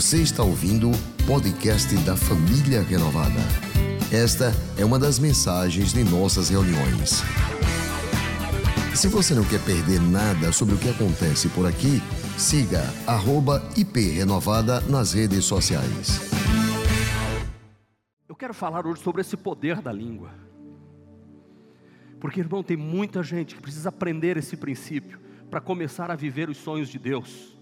Você está ouvindo o podcast da Família Renovada. Esta é uma das mensagens de nossas reuniões. Se você não quer perder nada sobre o que acontece por aqui, siga @iprenovada nas redes sociais. Eu quero falar hoje sobre esse poder da língua. Porque, irmão, tem muita gente que precisa aprender esse princípio para começar a viver os sonhos de Deus.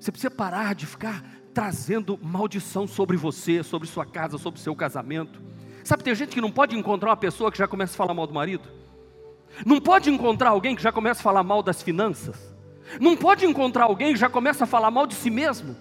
Você precisa parar de ficar trazendo maldição sobre você, sobre sua casa, sobre seu casamento. Sabe, tem gente que não pode encontrar uma pessoa que já começa a falar mal do marido. Não pode encontrar alguém que já começa a falar mal das finanças. Não pode encontrar alguém que já começa a falar mal de si mesmo.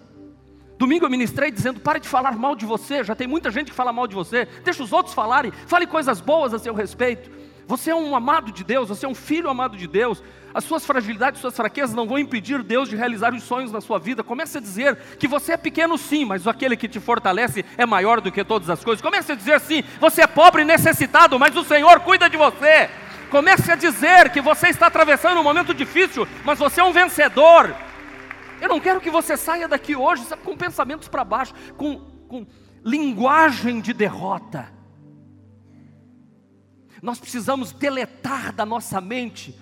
Domingo eu ministrei dizendo: pare de falar mal de você. Já tem muita gente que fala mal de você. Deixa os outros falarem. Fale coisas boas a seu respeito. Você é um amado de Deus, você é um filho amado de Deus. As suas fragilidades, suas fraquezas não vão impedir Deus de realizar os sonhos na sua vida. Comece a dizer que você é pequeno sim, mas aquele que te fortalece é maior do que todas as coisas. Comece a dizer sim, você é pobre e necessitado, mas o Senhor cuida de você. Comece a dizer que você está atravessando um momento difícil, mas você é um vencedor. Eu não quero que você saia daqui hoje com pensamentos para baixo, com, com linguagem de derrota. Nós precisamos deletar da nossa mente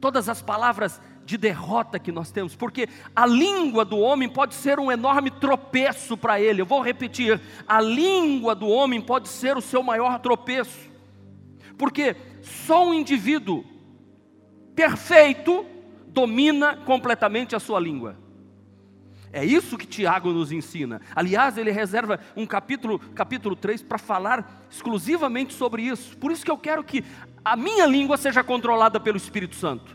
todas as palavras de derrota que nós temos, porque a língua do homem pode ser um enorme tropeço para ele. Eu vou repetir: a língua do homem pode ser o seu maior tropeço, porque só um indivíduo perfeito domina completamente a sua língua. É isso que Tiago nos ensina. Aliás, ele reserva um capítulo, capítulo 3, para falar exclusivamente sobre isso. Por isso que eu quero que a minha língua seja controlada pelo Espírito Santo.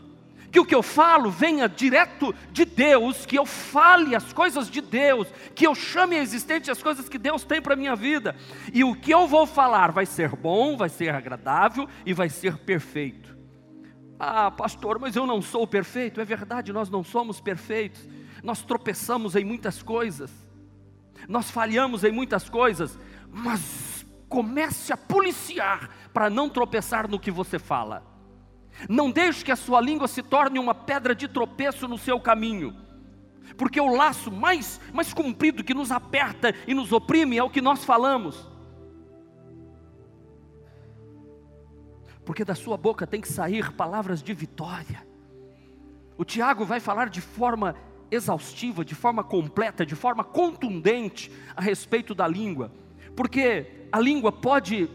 Que o que eu falo venha direto de Deus, que eu fale as coisas de Deus, que eu chame a existente as coisas que Deus tem para a minha vida. E o que eu vou falar vai ser bom, vai ser agradável e vai ser perfeito. Ah, pastor, mas eu não sou perfeito. É verdade, nós não somos perfeitos nós tropeçamos em muitas coisas, nós falhamos em muitas coisas, mas comece a policiar para não tropeçar no que você fala. Não deixe que a sua língua se torne uma pedra de tropeço no seu caminho. Porque o laço mais, mais comprido que nos aperta e nos oprime é o que nós falamos. Porque da sua boca tem que sair palavras de vitória. O Tiago vai falar de forma exaustiva, de forma completa, de forma contundente a respeito da língua, porque a língua pode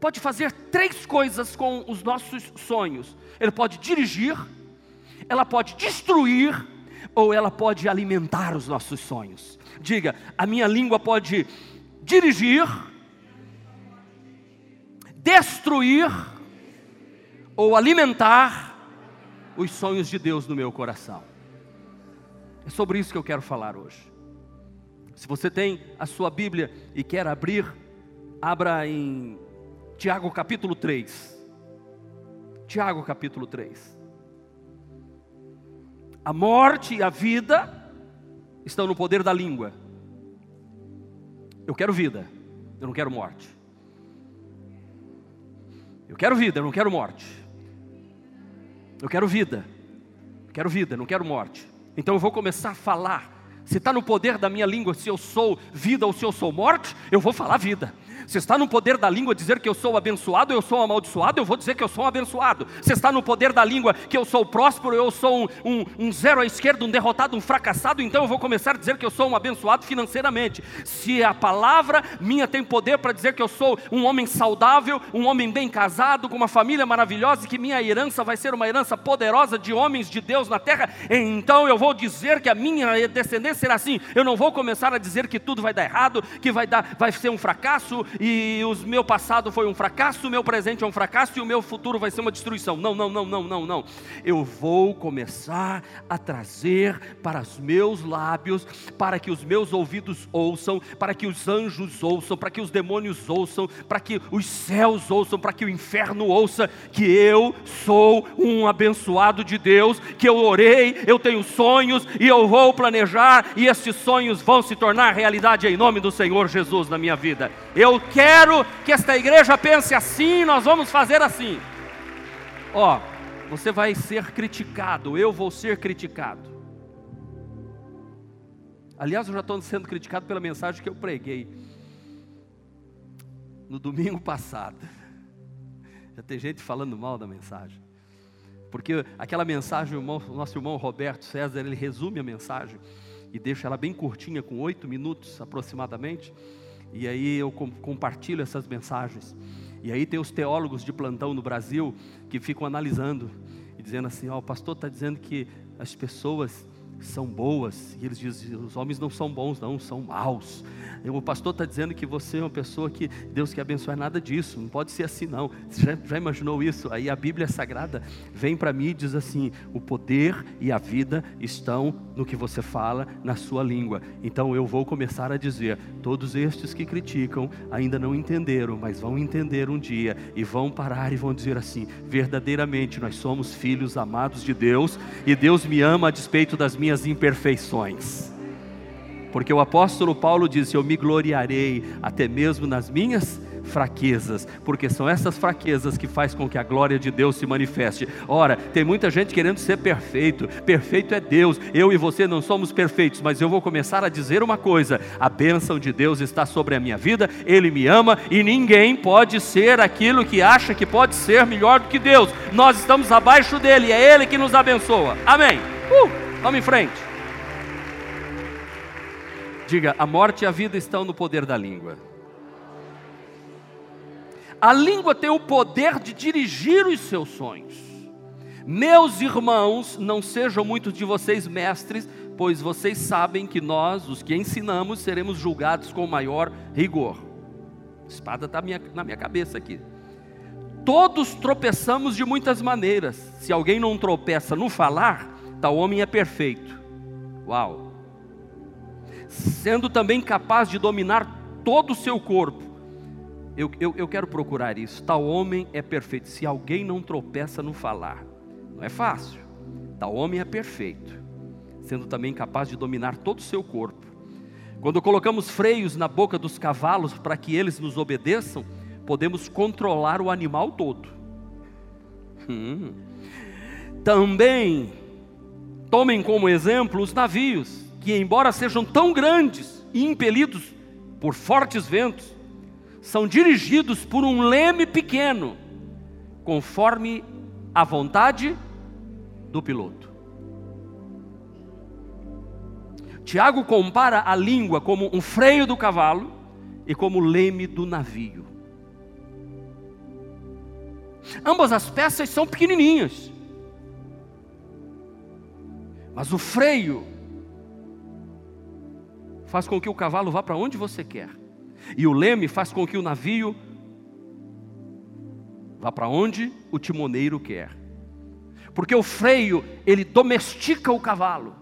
pode fazer três coisas com os nossos sonhos. Ele pode dirigir, ela pode destruir ou ela pode alimentar os nossos sonhos. Diga, a minha língua pode dirigir, destruir ou alimentar os sonhos de Deus no meu coração. É sobre isso que eu quero falar hoje. Se você tem a sua Bíblia e quer abrir, abra em Tiago capítulo 3. Tiago capítulo 3. A morte e a vida estão no poder da língua. Eu quero vida, eu não quero morte. Eu quero vida, eu não quero morte. Eu quero vida, eu quero vida, não quero morte. Então eu vou começar a falar. Se está no poder da minha língua, se eu sou vida ou se eu sou morte, eu vou falar vida. Se está no poder da língua dizer que eu sou abençoado, eu sou amaldiçoado, eu vou dizer que eu sou um abençoado. Se está no poder da língua que eu sou próspero, eu sou um, um, um, zero à esquerda, um derrotado, um fracassado, então eu vou começar a dizer que eu sou um abençoado financeiramente. Se a palavra minha tem poder para dizer que eu sou um homem saudável, um homem bem casado, com uma família maravilhosa e que minha herança vai ser uma herança poderosa de homens de Deus na terra, então eu vou dizer que a minha descendência será assim. Eu não vou começar a dizer que tudo vai dar errado, que vai, dar, vai ser um fracasso, e o meu passado foi um fracasso, o meu presente é um fracasso e o meu futuro vai ser uma destruição. Não, não, não, não, não, não. Eu vou começar a trazer para os meus lábios, para que os meus ouvidos ouçam, para que os anjos ouçam, para que os demônios ouçam, para que os céus ouçam, para que o inferno ouça que eu sou um abençoado de Deus, que eu orei, eu tenho sonhos e eu vou planejar e esses sonhos vão se tornar realidade em nome do Senhor Jesus na minha vida. Eu quero que esta igreja pense assim, nós vamos fazer assim. Ó, você vai ser criticado, eu vou ser criticado. Aliás, eu já estou sendo criticado pela mensagem que eu preguei no domingo passado. Já tem gente falando mal da mensagem. Porque aquela mensagem, o, nosso irmão Roberto César, ele resume a mensagem e deixa ela bem curtinha, com oito minutos aproximadamente. E aí eu compartilho essas mensagens. E aí tem os teólogos de plantão no Brasil que ficam analisando e dizendo assim: ó, oh, o pastor está dizendo que as pessoas são boas, e eles dizem: os homens não são bons, não, são maus. O pastor está dizendo que você é uma pessoa que Deus quer abençoar, nada disso, não pode ser assim, não. Você já, já imaginou isso? Aí a Bíblia Sagrada vem para mim e diz assim: o poder e a vida estão no que você fala, na sua língua. Então eu vou começar a dizer: todos estes que criticam ainda não entenderam, mas vão entender um dia e vão parar e vão dizer assim: verdadeiramente nós somos filhos amados de Deus e Deus me ama a despeito das minhas imperfeições. Porque o apóstolo Paulo disse: Eu me gloriarei até mesmo nas minhas fraquezas, porque são essas fraquezas que faz com que a glória de Deus se manifeste. Ora, tem muita gente querendo ser perfeito. Perfeito é Deus. Eu e você não somos perfeitos, mas eu vou começar a dizer uma coisa: a bênção de Deus está sobre a minha vida. Ele me ama e ninguém pode ser aquilo que acha que pode ser melhor do que Deus. Nós estamos abaixo dele, é ele que nos abençoa. Amém. Uh, vamos em frente. Diga: a morte e a vida estão no poder da língua. A língua tem o poder de dirigir os seus sonhos. Meus irmãos, não sejam muitos de vocês mestres, pois vocês sabem que nós, os que ensinamos, seremos julgados com maior rigor. A espada está na minha cabeça aqui. Todos tropeçamos de muitas maneiras. Se alguém não tropeça no falar, tal homem é perfeito. Uau! sendo também capaz de dominar todo o seu corpo. Eu, eu, eu quero procurar isso. Tal homem é perfeito. Se alguém não tropeça no falar, não é fácil. Tal homem é perfeito, sendo também capaz de dominar todo o seu corpo. Quando colocamos freios na boca dos cavalos para que eles nos obedeçam, podemos controlar o animal todo. Hum. Também tomem como exemplo os navios que, embora sejam tão grandes e impelidos por fortes ventos, são dirigidos por um leme pequeno, conforme a vontade do piloto. Tiago compara a língua como um freio do cavalo e como o leme do navio. Ambas as peças são pequenininhas, mas o freio faz com que o cavalo vá para onde você quer, e o leme faz com que o navio vá para onde o timoneiro quer. Porque o freio, ele domestica o cavalo.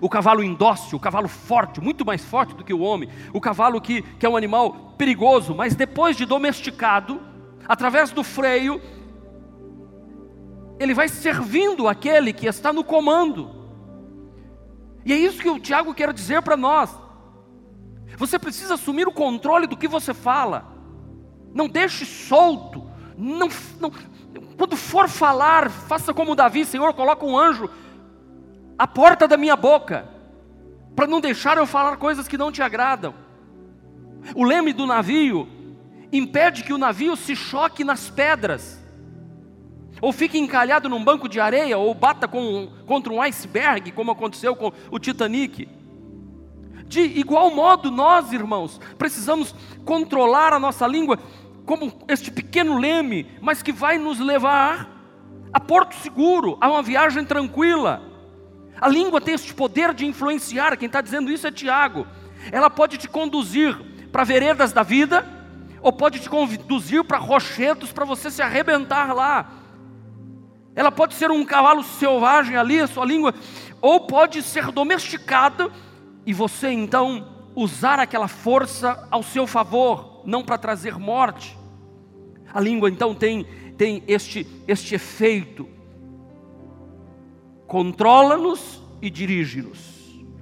O cavalo indócil, o cavalo forte, muito mais forte do que o homem, o cavalo que, que é um animal perigoso, mas depois de domesticado, através do freio, ele vai servindo aquele que está no comando. E é isso que o Tiago quer dizer para nós. Você precisa assumir o controle do que você fala. Não deixe solto. Não, não, quando for falar, faça como Davi, Senhor, coloca um anjo à porta da minha boca, para não deixar eu falar coisas que não te agradam. O leme do navio impede que o navio se choque nas pedras ou fique encalhado num banco de areia, ou bata com, contra um iceberg, como aconteceu com o Titanic. De igual modo, nós, irmãos, precisamos controlar a nossa língua como este pequeno leme, mas que vai nos levar a porto seguro, a uma viagem tranquila. A língua tem este poder de influenciar, quem está dizendo isso é Tiago. Ela pode te conduzir para veredas da vida, ou pode te conduzir para rochedos para você se arrebentar lá ela pode ser um cavalo selvagem ali, a sua língua, ou pode ser domesticada e você então usar aquela força ao seu favor, não para trazer morte. A língua então tem, tem este, este efeito, controla-nos e dirige-nos.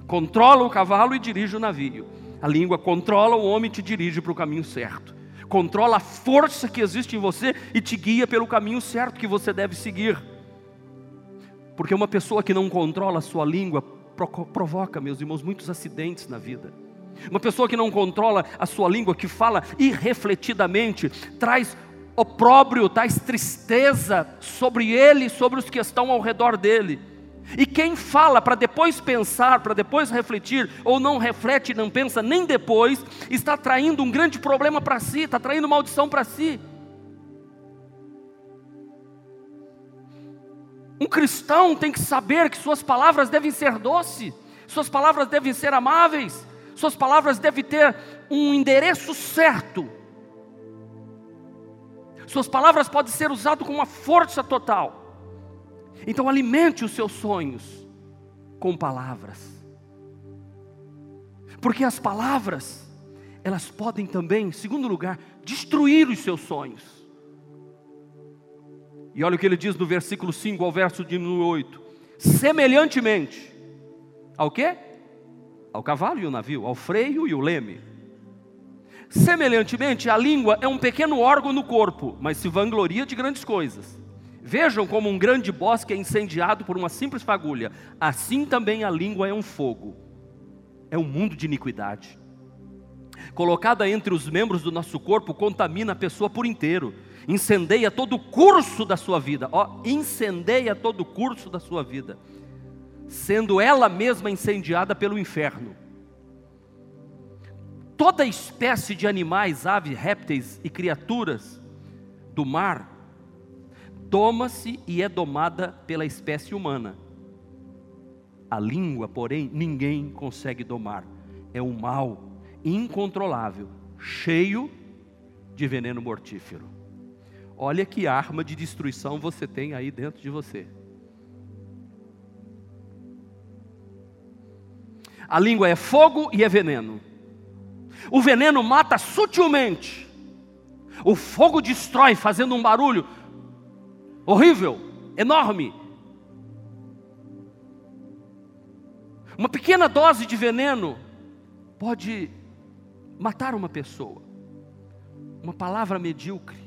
Controla o cavalo e dirige o navio. A língua controla o homem e te dirige para o caminho certo controla a força que existe em você e te guia pelo caminho certo que você deve seguir. Porque uma pessoa que não controla a sua língua provoca, meus irmãos, muitos acidentes na vida. Uma pessoa que não controla a sua língua, que fala irrefletidamente, traz opróbrio, traz tristeza sobre ele e sobre os que estão ao redor dele. E quem fala para depois pensar, para depois refletir, ou não reflete e não pensa nem depois, está traindo um grande problema para si, está traindo maldição para si. Um cristão tem que saber que suas palavras devem ser doces, suas palavras devem ser amáveis, suas palavras devem ter um endereço certo. Suas palavras podem ser usadas com uma força total. Então alimente os seus sonhos com palavras. Porque as palavras, elas podem também, em segundo lugar, destruir os seus sonhos. E olha o que ele diz no versículo 5 ao verso de 8. Semelhantemente, ao quê? Ao cavalo e o navio, ao freio e o leme. Semelhantemente, a língua é um pequeno órgão no corpo, mas se vangloria de grandes coisas. Vejam como um grande bosque é incendiado por uma simples fagulha. Assim também a língua é um fogo. É um mundo de iniquidade. Colocada entre os membros do nosso corpo, contamina a pessoa por inteiro. Incendeia todo o curso da sua vida. Ó, incendeia todo o curso da sua vida. Sendo ela mesma incendiada pelo inferno. Toda espécie de animais, aves, répteis e criaturas do mar doma-se e é domada pela espécie humana. A língua, porém, ninguém consegue domar. É um mal incontrolável, cheio de veneno mortífero. Olha que arma de destruição você tem aí dentro de você. A língua é fogo e é veneno. O veneno mata sutilmente. O fogo destrói, fazendo um barulho horrível, enorme. Uma pequena dose de veneno pode matar uma pessoa. Uma palavra medíocre,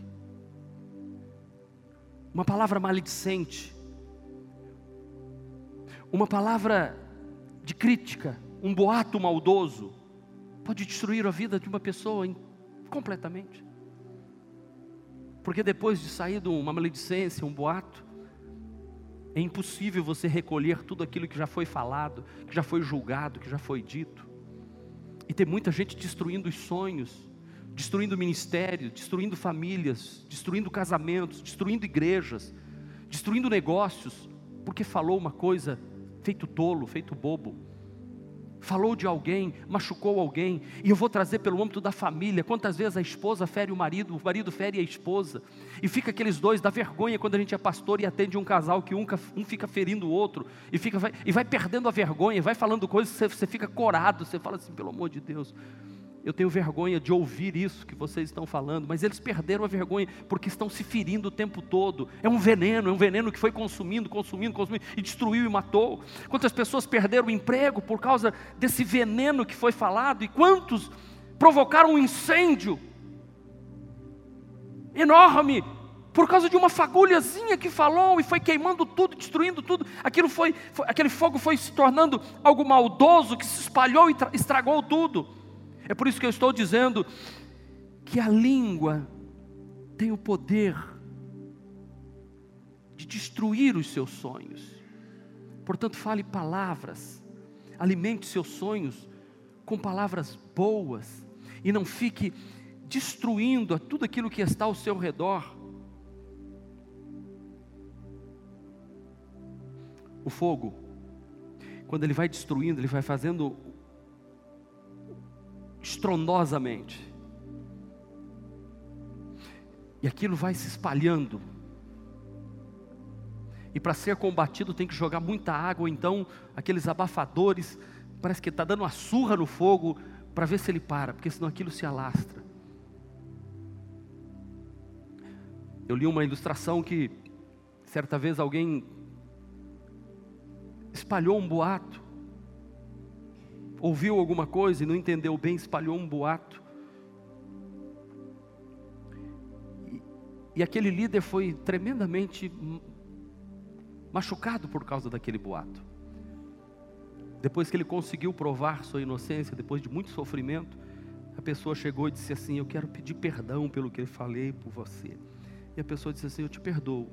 uma palavra maledicente, uma palavra de crítica, um boato maldoso, pode destruir a vida de uma pessoa completamente. Porque depois de sair de uma maledicência, um boato, é impossível você recolher tudo aquilo que já foi falado, que já foi julgado, que já foi dito. E tem muita gente destruindo os sonhos, destruindo ministérios, destruindo famílias, destruindo casamentos, destruindo igrejas, destruindo negócios, porque falou uma coisa feito tolo, feito bobo falou de alguém, machucou alguém, e eu vou trazer pelo âmbito da família. Quantas vezes a esposa fere o marido, o marido fere a esposa, e fica aqueles dois da vergonha quando a gente é pastor e atende um casal que um, um fica ferindo o outro, e, fica, vai, e vai perdendo a vergonha, vai falando coisas, você, você fica corado, você fala assim, pelo amor de Deus, eu tenho vergonha de ouvir isso que vocês estão falando, mas eles perderam a vergonha porque estão se ferindo o tempo todo. É um veneno, é um veneno que foi consumindo, consumindo, consumindo e destruiu e matou. Quantas pessoas perderam o emprego por causa desse veneno que foi falado e quantos provocaram um incêndio enorme por causa de uma fagulhazinha que falou e foi queimando tudo, destruindo tudo. Aquilo foi, foi aquele fogo foi se tornando algo maldoso que se espalhou e estragou tudo. É por isso que eu estou dizendo que a língua tem o poder de destruir os seus sonhos. Portanto, fale palavras, alimente seus sonhos com palavras boas e não fique destruindo tudo aquilo que está ao seu redor. O fogo, quando ele vai destruindo, ele vai fazendo estrondosamente. E aquilo vai se espalhando. E para ser combatido tem que jogar muita água, então aqueles abafadores, parece que está dando uma surra no fogo para ver se ele para, porque senão aquilo se alastra. Eu li uma ilustração que certa vez alguém espalhou um boato ouviu alguma coisa e não entendeu bem, espalhou um boato. E, aquele líder foi tremendamente machucado por causa daquele boato. Depois que ele conseguiu provar sua inocência, depois de muito sofrimento, a pessoa chegou e disse assim: Eu quero pedir perdão pelo que eu falei por você. E a pessoa disse assim: Eu te perdoo.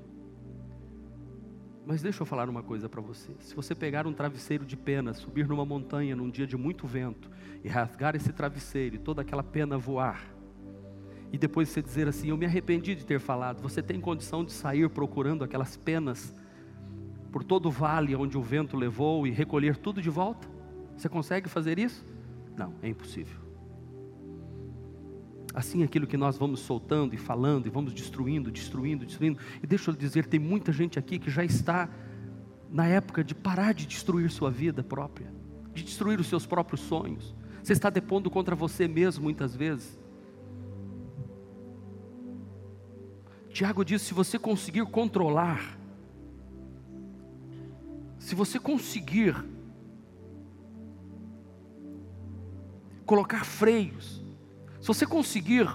Mas deixa eu falar uma coisa para você. Se você pegar um travesseiro de pena, subir numa montanha num dia de muito vento e rasgar esse travesseiro e toda aquela pena voar, e depois você dizer assim: Eu me arrependi de ter falado, você tem condição de sair procurando aquelas penas por todo o vale onde o vento levou e recolher tudo de volta? Você consegue fazer isso? Não, é impossível. Assim, aquilo que nós vamos soltando e falando, e vamos destruindo, destruindo, destruindo. E deixa eu dizer: tem muita gente aqui que já está na época de parar de destruir sua vida própria, de destruir os seus próprios sonhos. Você está depondo contra você mesmo muitas vezes. Tiago diz: se você conseguir controlar, se você conseguir colocar freios, se você conseguir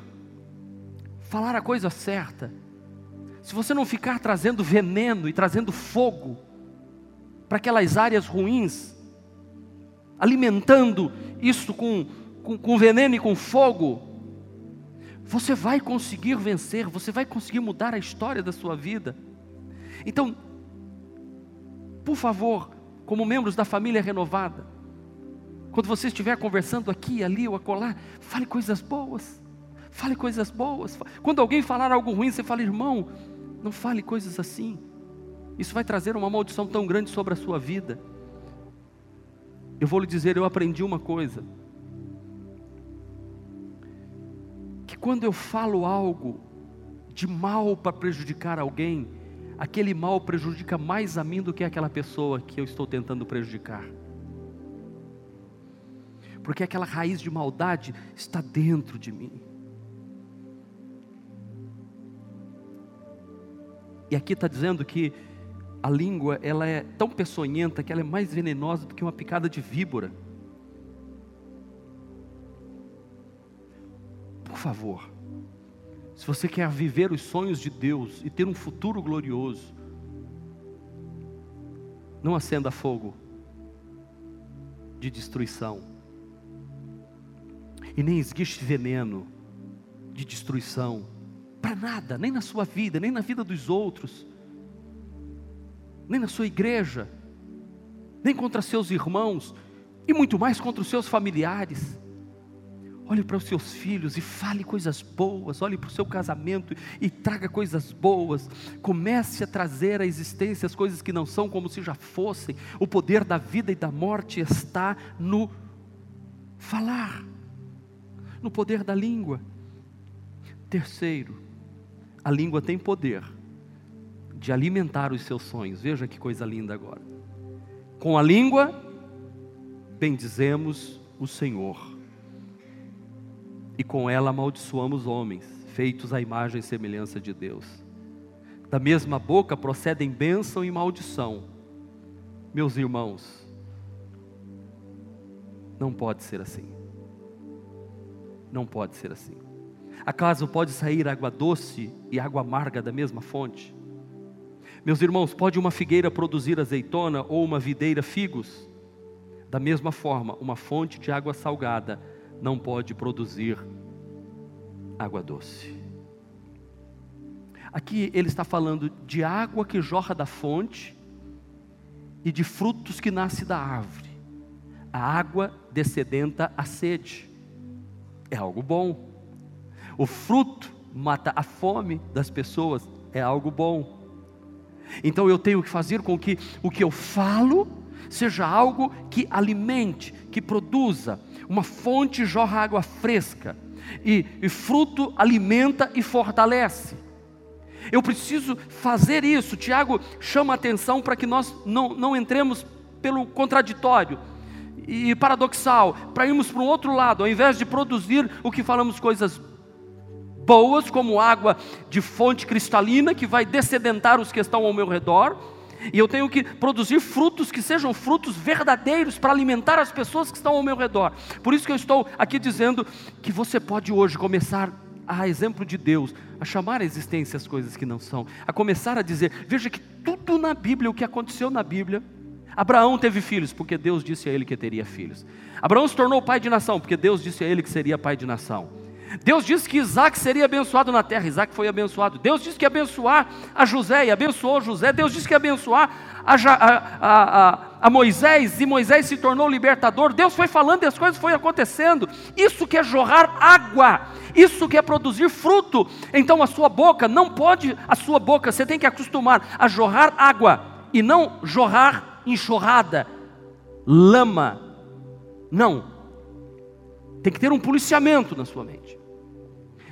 falar a coisa certa, se você não ficar trazendo veneno e trazendo fogo para aquelas áreas ruins, alimentando isso com, com, com veneno e com fogo, você vai conseguir vencer, você vai conseguir mudar a história da sua vida. Então, por favor, como membros da família renovada, quando você estiver conversando aqui, ali ou acolá, fale coisas boas. Fale coisas boas. Quando alguém falar algo ruim, você fala, irmão, não fale coisas assim. Isso vai trazer uma maldição tão grande sobre a sua vida. Eu vou lhe dizer, eu aprendi uma coisa. Que quando eu falo algo de mal para prejudicar alguém, aquele mal prejudica mais a mim do que aquela pessoa que eu estou tentando prejudicar porque aquela raiz de maldade está dentro de mim. E aqui está dizendo que a língua ela é tão peçonhenta que ela é mais venenosa do que uma picada de víbora. Por favor, se você quer viver os sonhos de Deus e ter um futuro glorioso, não acenda fogo de destruição e nem esguiche veneno de destruição para nada, nem na sua vida, nem na vida dos outros, nem na sua igreja, nem contra seus irmãos e muito mais contra os seus familiares. Olhe para os seus filhos e fale coisas boas. Olhe para o seu casamento e traga coisas boas. Comece a trazer à existência as coisas que não são como se já fossem. O poder da vida e da morte está no falar no poder da língua. Terceiro, a língua tem poder de alimentar os seus sonhos. Veja que coisa linda agora. Com a língua, bendizemos o Senhor, e com ela amaldiçoamos homens, feitos à imagem e semelhança de Deus. Da mesma boca procedem bênção e maldição. Meus irmãos, não pode ser assim. Não pode ser assim. Acaso pode sair água doce e água amarga da mesma fonte? Meus irmãos, pode uma figueira produzir azeitona ou uma videira figos? Da mesma forma, uma fonte de água salgada não pode produzir água doce. Aqui ele está falando de água que jorra da fonte e de frutos que nasce da árvore. A água descedenta a sede é algo bom. O fruto mata a fome das pessoas, é algo bom. Então eu tenho que fazer com que o que eu falo seja algo que alimente, que produza. Uma fonte jorra água fresca, e, e fruto alimenta e fortalece. Eu preciso fazer isso. Tiago chama atenção para que nós não, não entremos pelo contraditório e paradoxal, para irmos para um outro lado, ao invés de produzir o que falamos coisas boas, como água de fonte cristalina que vai descedentar os que estão ao meu redor, e eu tenho que produzir frutos que sejam frutos verdadeiros para alimentar as pessoas que estão ao meu redor. Por isso que eu estou aqui dizendo que você pode hoje começar a exemplo de Deus, a chamar a existência as coisas que não são, a começar a dizer, veja que tudo na Bíblia, o que aconteceu na Bíblia, Abraão teve filhos, porque Deus disse a ele que teria filhos. Abraão se tornou pai de nação, porque Deus disse a ele que seria pai de nação. Deus disse que Isaac seria abençoado na terra, Isaac foi abençoado. Deus disse que ia abençoar a José e abençoou José. Deus disse que ia abençoar a, a, a, a, Moisés e Moisés se tornou libertador. Deus foi falando e as coisas foram acontecendo. Isso que é jorrar água, isso que é produzir fruto. Então a sua boca não pode, a sua boca, você tem que acostumar a jorrar água e não jorrar enxurrada, lama. Não. Tem que ter um policiamento na sua mente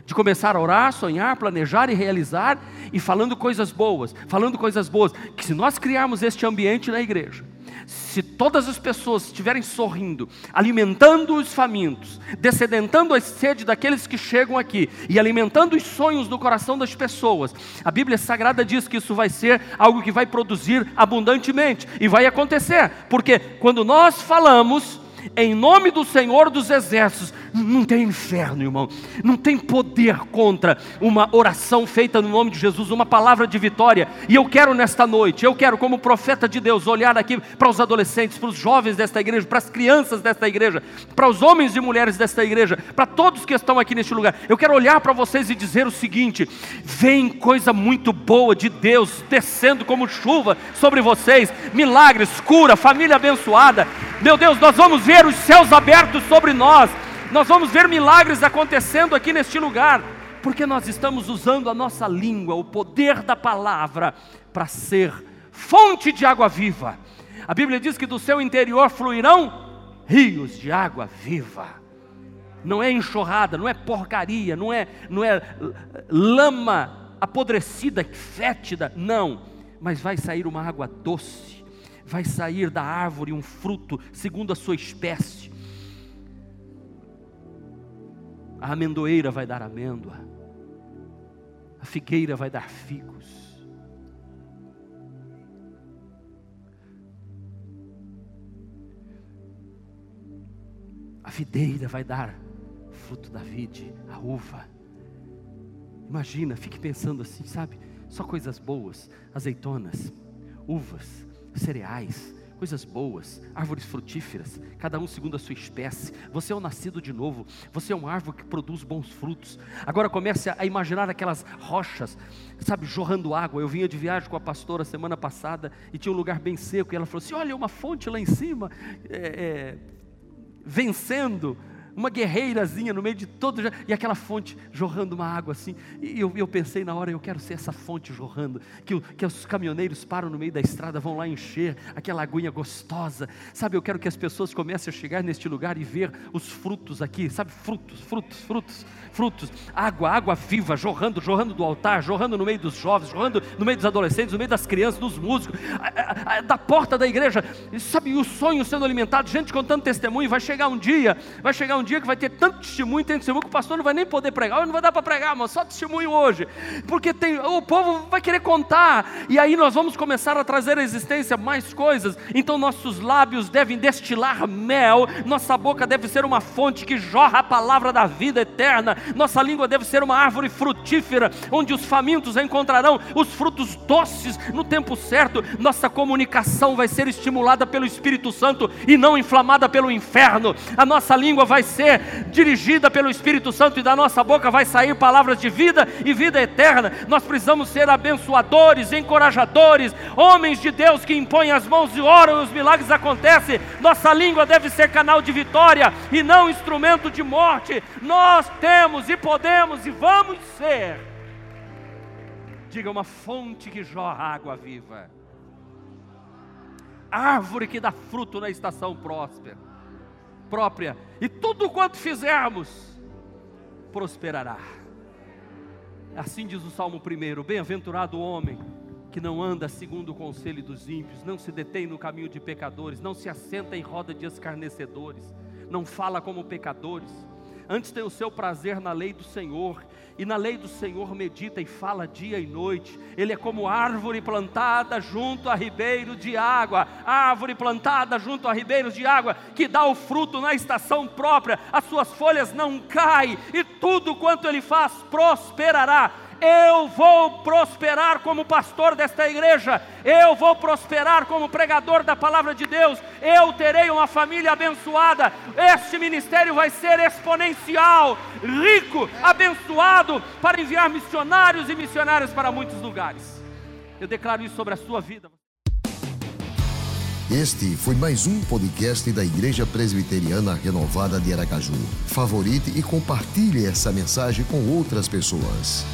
de começar a orar, sonhar, planejar e realizar, e falando coisas boas, falando coisas boas, que se nós criarmos este ambiente na igreja, se todas as pessoas estiverem sorrindo, alimentando os famintos, descedentando a sede daqueles que chegam aqui e alimentando os sonhos do coração das pessoas, a Bíblia Sagrada diz que isso vai ser algo que vai produzir abundantemente e vai acontecer, porque quando nós falamos, em nome do Senhor dos Exércitos. Não tem inferno, irmão. Não tem poder contra uma oração feita no nome de Jesus, uma palavra de vitória. E eu quero nesta noite, eu quero, como profeta de Deus, olhar aqui para os adolescentes, para os jovens desta igreja, para as crianças desta igreja, para os homens e mulheres desta igreja, para todos que estão aqui neste lugar. Eu quero olhar para vocês e dizer o seguinte: vem coisa muito boa de Deus descendo como chuva sobre vocês, milagres, cura, família abençoada. Meu Deus, nós vamos ver os céus abertos sobre nós, nós vamos ver milagres acontecendo aqui neste lugar, porque nós estamos usando a nossa língua, o poder da palavra, para ser fonte de água viva. A Bíblia diz que do seu interior fluirão rios de água viva. Não é enxurrada, não é porcaria, não é, não é lama apodrecida, fétida, não, mas vai sair uma água doce vai sair da árvore um fruto segundo a sua espécie. A amendoeira vai dar amêndoa, a figueira vai dar figos. A videira vai dar fruto da vide, a uva. Imagina, fique pensando assim, sabe? Só coisas boas, azeitonas, uvas, cereais, coisas boas, árvores frutíferas, cada um segundo a sua espécie. Você é o nascido de novo, você é uma árvore que produz bons frutos. Agora comece a imaginar aquelas rochas, sabe, jorrando água. Eu vinha de viagem com a pastora semana passada e tinha um lugar bem seco, e ela falou assim: Olha, uma fonte lá em cima, é, é, vencendo uma guerreirazinha no meio de todo, e aquela fonte jorrando uma água assim. E eu, eu pensei na hora, eu quero ser essa fonte jorrando, que, que os caminhoneiros param no meio da estrada, vão lá encher aquela aguinha gostosa. Sabe, eu quero que as pessoas comecem a chegar neste lugar e ver os frutos aqui, sabe, frutos, frutos, frutos, frutos, água, água viva, jorrando, jorrando do altar, jorrando no meio dos jovens, jorrando no meio dos adolescentes, no meio das crianças, dos músicos, da porta da igreja, sabe, o sonho sendo alimentado, gente contando testemunho, vai chegar um dia, vai chegar um dia que vai ter tanto testemunho, tem testemunho que o pastor não vai nem poder pregar, não vai dar para pregar, mas só testemunho hoje, porque tem, o povo vai querer contar, e aí nós vamos começar a trazer à existência mais coisas, então nossos lábios devem destilar mel, nossa boca deve ser uma fonte que jorra a palavra da vida eterna, nossa língua deve ser uma árvore frutífera, onde os famintos encontrarão os frutos doces no tempo certo, nossa comunicação vai ser estimulada pelo Espírito Santo e não inflamada pelo inferno, a nossa língua vai ser ser dirigida pelo Espírito Santo e da nossa boca vai sair palavras de vida e vida eterna. Nós precisamos ser abençoadores, encorajadores, homens de Deus que impõem as mãos e oram e os milagres acontecem. Nossa língua deve ser canal de vitória e não instrumento de morte. Nós temos e podemos e vamos ser. Diga uma fonte que jorra água viva. Árvore que dá fruto na estação próspera própria, e tudo quanto fizermos prosperará. Assim diz o Salmo 1: Bem-aventurado o homem que não anda segundo o conselho dos ímpios, não se detém no caminho de pecadores, não se assenta em roda de escarnecedores, não fala como pecadores, antes tem o seu prazer na lei do Senhor, e na lei do Senhor medita e fala dia e noite. Ele é como árvore plantada junto a ribeiro de água, árvore plantada junto a ribeiros de água, que dá o fruto na estação própria, as suas folhas não caem, e tudo quanto ele faz prosperará. Eu vou prosperar como pastor desta igreja, eu vou prosperar como pregador da palavra de Deus, eu terei uma família abençoada. Este ministério vai ser exponencial, rico, abençoado para enviar missionários e missionárias para muitos lugares. Eu declaro isso sobre a sua vida. Este foi mais um podcast da Igreja Presbiteriana Renovada de Aracaju. Favorite e compartilhe essa mensagem com outras pessoas.